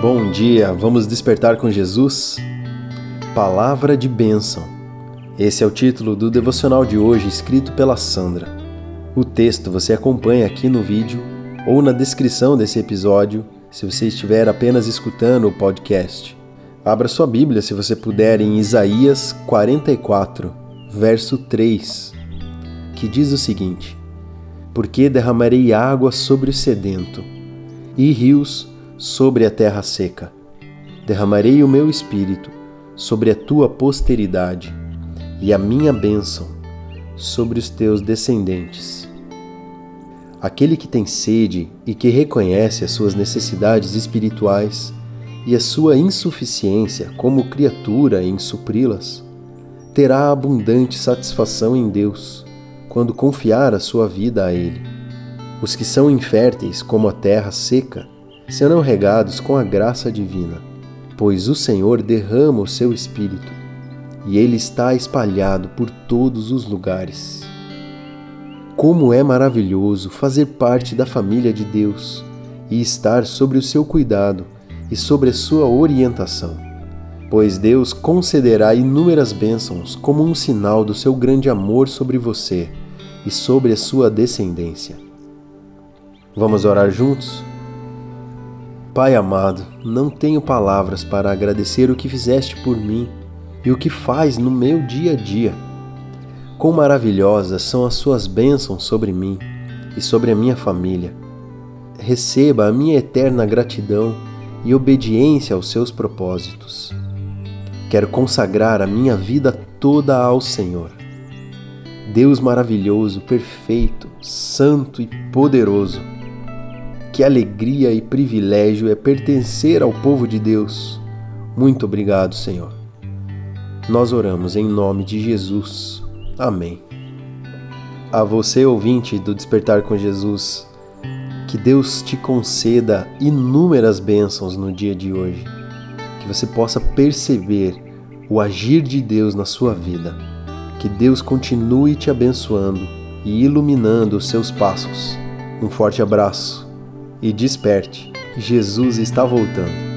Bom dia, vamos despertar com Jesus? Palavra de bênção. Esse é o título do devocional de hoje, escrito pela Sandra. O texto você acompanha aqui no vídeo ou na descrição desse episódio, se você estiver apenas escutando o podcast. Abra sua Bíblia, se você puder, em Isaías 44, verso 3, que diz o seguinte: Porque derramarei água sobre o sedento e rios sobre a terra seca. Derramarei o meu espírito sobre a tua posteridade e a minha bênção sobre os teus descendentes. Aquele que tem sede e que reconhece as suas necessidades espirituais e a sua insuficiência como criatura em supri-las, terá abundante satisfação em Deus quando confiar a sua vida a Ele. Os que são inférteis como a terra seca serão regados com a graça divina, pois o Senhor derrama o seu Espírito e ele está espalhado por todos os lugares. Como é maravilhoso fazer parte da família de Deus e estar sobre o seu cuidado e sobre a sua orientação, pois Deus concederá inúmeras bênçãos como um sinal do seu grande amor sobre você e sobre a sua descendência. Vamos orar juntos? Pai amado, não tenho palavras para agradecer o que fizeste por mim e o que faz no meu dia a dia. Quão maravilhosas são as suas bênçãos sobre mim e sobre a minha família. Receba a minha eterna gratidão e obediência aos seus propósitos. Quero consagrar a minha vida toda ao Senhor. Deus maravilhoso, perfeito, santo e poderoso que alegria e privilégio é pertencer ao povo de Deus. Muito obrigado, Senhor. Nós oramos em nome de Jesus. Amém. A você, ouvinte do Despertar com Jesus, que Deus te conceda inúmeras bênçãos no dia de hoje, que você possa perceber o agir de Deus na sua vida, que Deus continue te abençoando e iluminando os seus passos. Um forte abraço e desperte, Jesus está voltando.